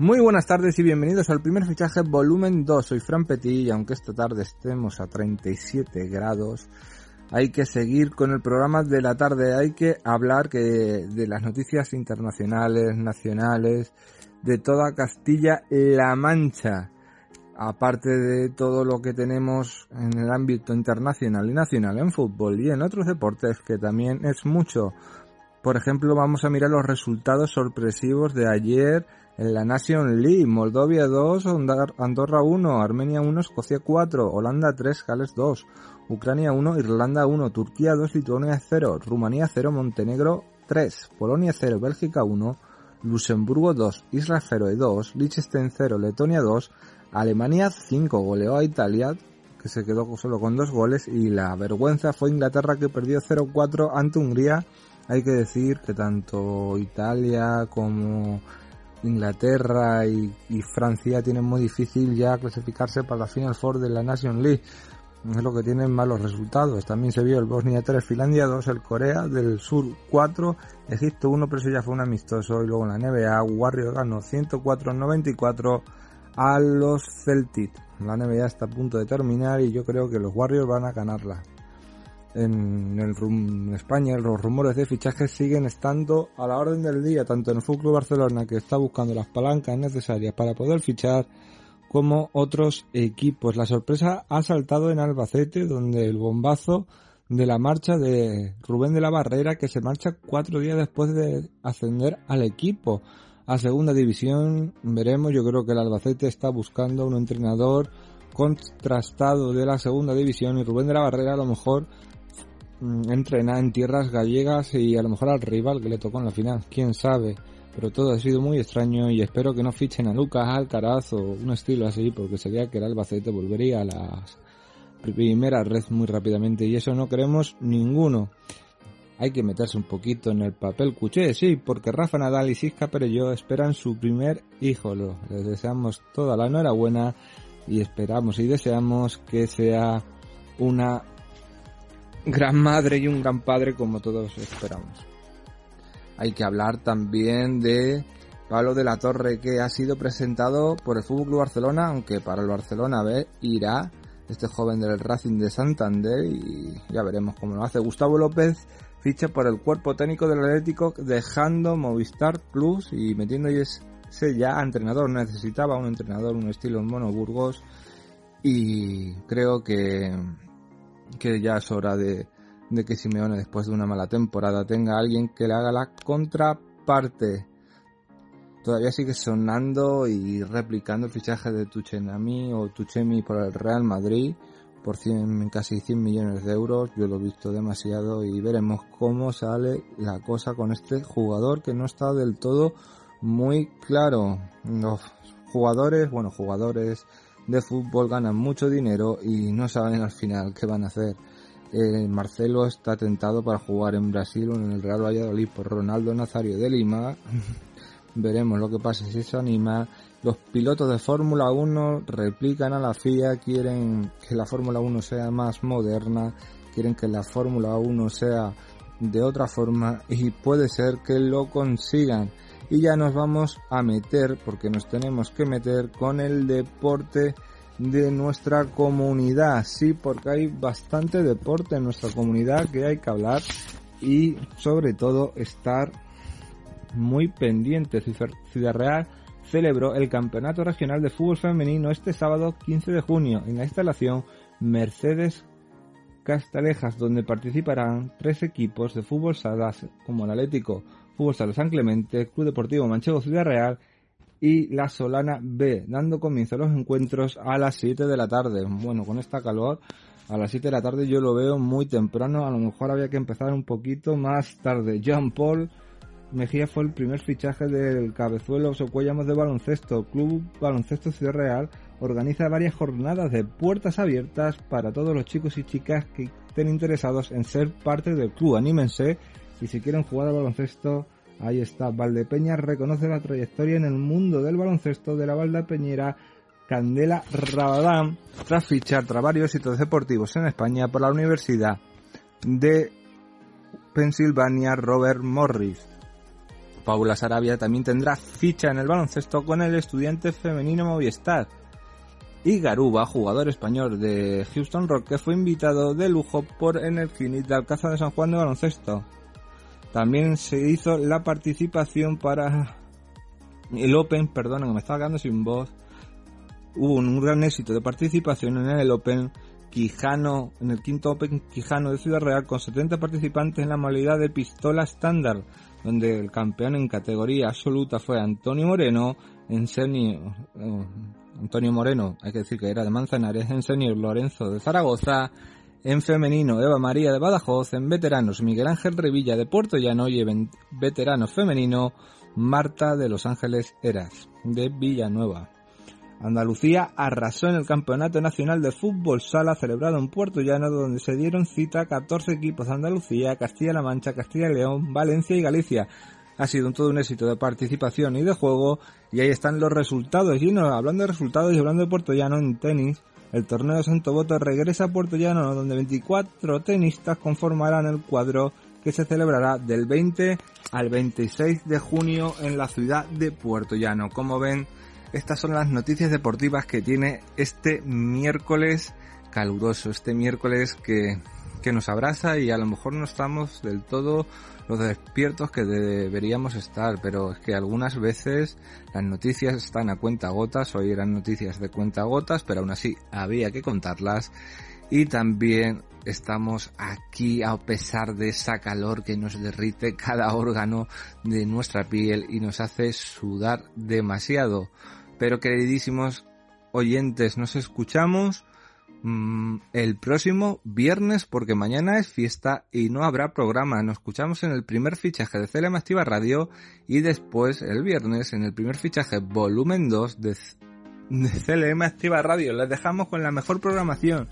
Muy buenas tardes y bienvenidos al primer fichaje volumen 2. Soy Fran Petit y aunque esta tarde estemos a 37 grados, hay que seguir con el programa de la tarde. Hay que hablar que de las noticias internacionales, nacionales, de toda Castilla-La Mancha. Aparte de todo lo que tenemos en el ámbito internacional y nacional en fútbol y en otros deportes, que también es mucho. Por ejemplo, vamos a mirar los resultados sorpresivos de ayer en la Nation League, Moldovia 2, Andorra 1, Armenia 1, Escocia 4, Holanda 3, Gales 2, Ucrania 1, Irlanda 1, Turquía 2, Lituania 0, Rumanía 0, Montenegro 3, Polonia 0, Bélgica 1, Luxemburgo 2, Israel 0 y 2, Liechtenstein 0, Letonia 2, Alemania 5 goleó a Italia, que se quedó solo con dos goles, y la vergüenza fue Inglaterra que perdió 0-4 ante Hungría. Hay que decir que tanto Italia como Inglaterra y, Francia tienen muy difícil ya clasificarse para la Final Four de la Nation League. Es lo que tienen malos resultados. También se vio el Bosnia 3, Finlandia 2, el Corea del Sur 4, Egipto 1, pero eso ya fue un amistoso. Y luego en la NBA, Warriors ganó 104-94 a los Celtics. La NBA está a punto de terminar y yo creo que los Warriors van a ganarla en, en, España los rumores de fichajes siguen estando a la orden del día, tanto en el Fútbol Barcelona que está buscando las palancas necesarias para poder fichar, como otros equipos. La sorpresa ha saltado en Albacete, donde el bombazo de la marcha de Rubén de la Barrera, que se marcha cuatro días después de ascender al equipo a segunda división. Veremos, yo creo que el Albacete está buscando un entrenador contrastado de la segunda división y Rubén de la Barrera a lo mejor entrenar en tierras gallegas y a lo mejor al rival que le tocó en la final, quién sabe. Pero todo ha sido muy extraño y espero que no fichen a Lucas Alcaraz o un estilo así, porque sería que el Albacete volvería a la primera red muy rápidamente y eso no queremos ninguno. Hay que meterse un poquito en el papel cuché, sí, porque Rafa Nadal y Siska Perello esperan su primer hijo. Les deseamos toda la enhorabuena y esperamos y deseamos que sea una gran madre y un gran padre como todos esperamos. Hay que hablar también de Pablo de la Torre que ha sido presentado por el Fútbol Club Barcelona, aunque para el Barcelona B irá este joven del Racing de Santander y ya veremos cómo lo hace. Gustavo López ficha por el cuerpo técnico del Atlético dejando Movistar Plus y metiéndose ya a entrenador. Necesitaba un entrenador, un estilo en Mono Burgos y creo que que ya es hora de, que Simeone después de una mala temporada tenga a alguien que le haga la contraparte. Todavía sigue sonando y replicando el fichaje de Tuchenami o Tuchemi por el Real Madrid por 100, casi 100 millones de euros. Yo lo he visto demasiado y veremos cómo sale la cosa con este jugador que no está del todo muy claro. Los jugadores, bueno, jugadores, de fútbol ganan mucho dinero y no saben al final qué van a hacer. Eh, Marcelo está tentado para jugar en Brasil o en el Real Valladolid por Ronaldo Nazario de Lima. Veremos lo que pasa si se anima. Los pilotos de Fórmula 1 replican a la FIA, quieren que la Fórmula 1 sea más moderna, quieren que la Fórmula 1 sea de otra forma y puede ser que lo consigan y ya nos vamos a meter, porque nos tenemos que meter con el deporte de nuestra comunidad. Sí, porque hay bastante deporte en nuestra comunidad que hay que hablar y sobre todo estar muy pendientes. Ciudad Real celebró el Campeonato Regional de Fútbol Femenino este sábado 15 de junio en la instalación Mercedes Castalejas, donde participarán tres equipos de fútbol salas como el Atlético Fútbol Sala San Clemente, Club Deportivo Manchego Ciudad Real y la Solana B, dando comienzo a los encuentros a las 7 de la tarde. Bueno, con esta calor, a las 7 de la tarde yo lo veo muy temprano, a lo mejor había que empezar un poquito más tarde. Jean Paul Mejía fue el primer fichaje del Cabezuelo Socuellamos de baloncesto. Club Baloncesto Ciudad Real organiza varias jornadas de puertas abiertas para todos los chicos y chicas que estén interesados en ser parte del club. Anímense y si quieren jugar al baloncesto, ahí está. Valdepeña reconoce la trayectoria en el mundo del baloncesto de la valdepeñera Candela Rabadán tras fichar tras varios éxitos deportivos en España por la Universidad de Pensilvania Robert Morris. Paula Sarabia también tendrá ficha en el baloncesto con el estudiante femenino Movistar. Y Garuba, jugador español de Houston Rock, que fue invitado de lujo por Energinit de Alcázar de San Juan de baloncesto. También se hizo la participación para el Open, perdón, que me estaba quedando sin voz. Hubo un gran éxito de participación en el Open Quijano, en el quinto Open Quijano de Ciudad Real, con 70 participantes en la modalidad de pistola estándar donde el campeón en categoría absoluta fue Antonio Moreno, en senior, eh, Antonio Moreno, hay que decir que era de Manzanares, en senior Lorenzo de Zaragoza, en femenino Eva María de Badajoz, en veteranos Miguel Ángel Revilla de Puerto Llano y en veterano femenino Marta de Los Ángeles Eras de Villanueva. Andalucía arrasó en el Campeonato Nacional de Fútbol Sala celebrado en Puerto Llano donde se dieron cita 14 equipos de Andalucía, Castilla-La Mancha, Castilla y León, Valencia y Galicia. Ha sido un todo un éxito de participación y de juego y ahí están los resultados. Y no, hablando de resultados y hablando de Puerto Llano en tenis, el torneo Santo Boto regresa a Puerto Llano donde 24 tenistas conformarán el cuadro que se celebrará del 20 al 26 de junio en la ciudad de Puerto Llano. Como ven, estas son las noticias deportivas que tiene este miércoles caluroso, este miércoles que, que nos abraza y a lo mejor no estamos del todo los despiertos que deberíamos estar, pero es que algunas veces las noticias están a cuenta gotas, hoy eran noticias de cuenta gotas, pero aún así había que contarlas y también estamos aquí a pesar de esa calor que nos derrite cada órgano de nuestra piel y nos hace sudar demasiado. Pero queridísimos oyentes, nos escuchamos mm, el próximo viernes porque mañana es fiesta y no habrá programa. Nos escuchamos en el primer fichaje de CLM Activa Radio y después el viernes en el primer fichaje volumen 2 de, de CLM Activa Radio. Les dejamos con la mejor programación.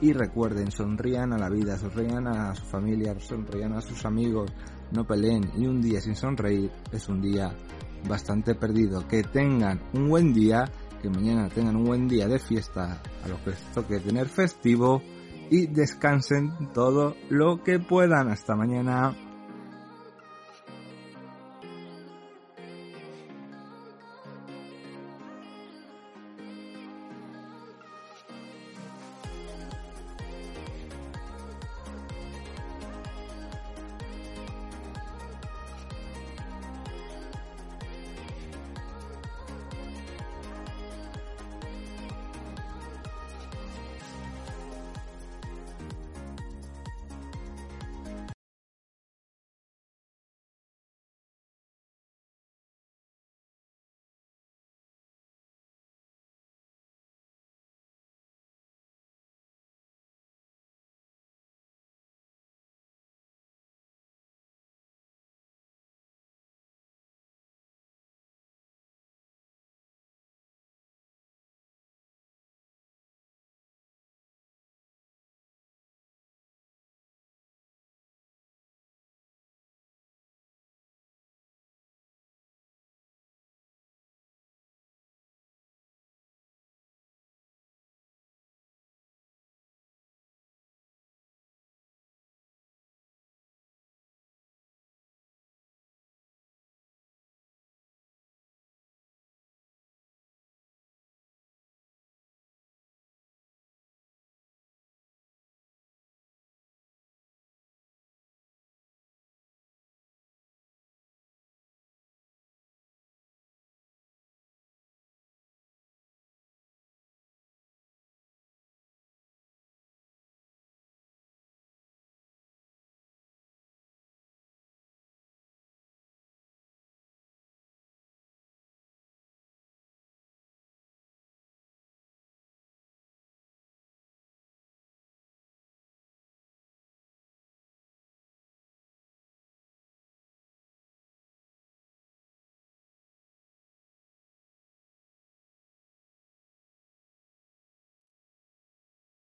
Y recuerden, sonrían a la vida, sonrían a su familia, sonrían a sus amigos, no peleen. Y un día sin sonreír es un día bastante perdido. Que tengan un buen día, que mañana tengan un buen día de fiesta a los que toque tener festivo y descansen todo lo que puedan. Hasta mañana.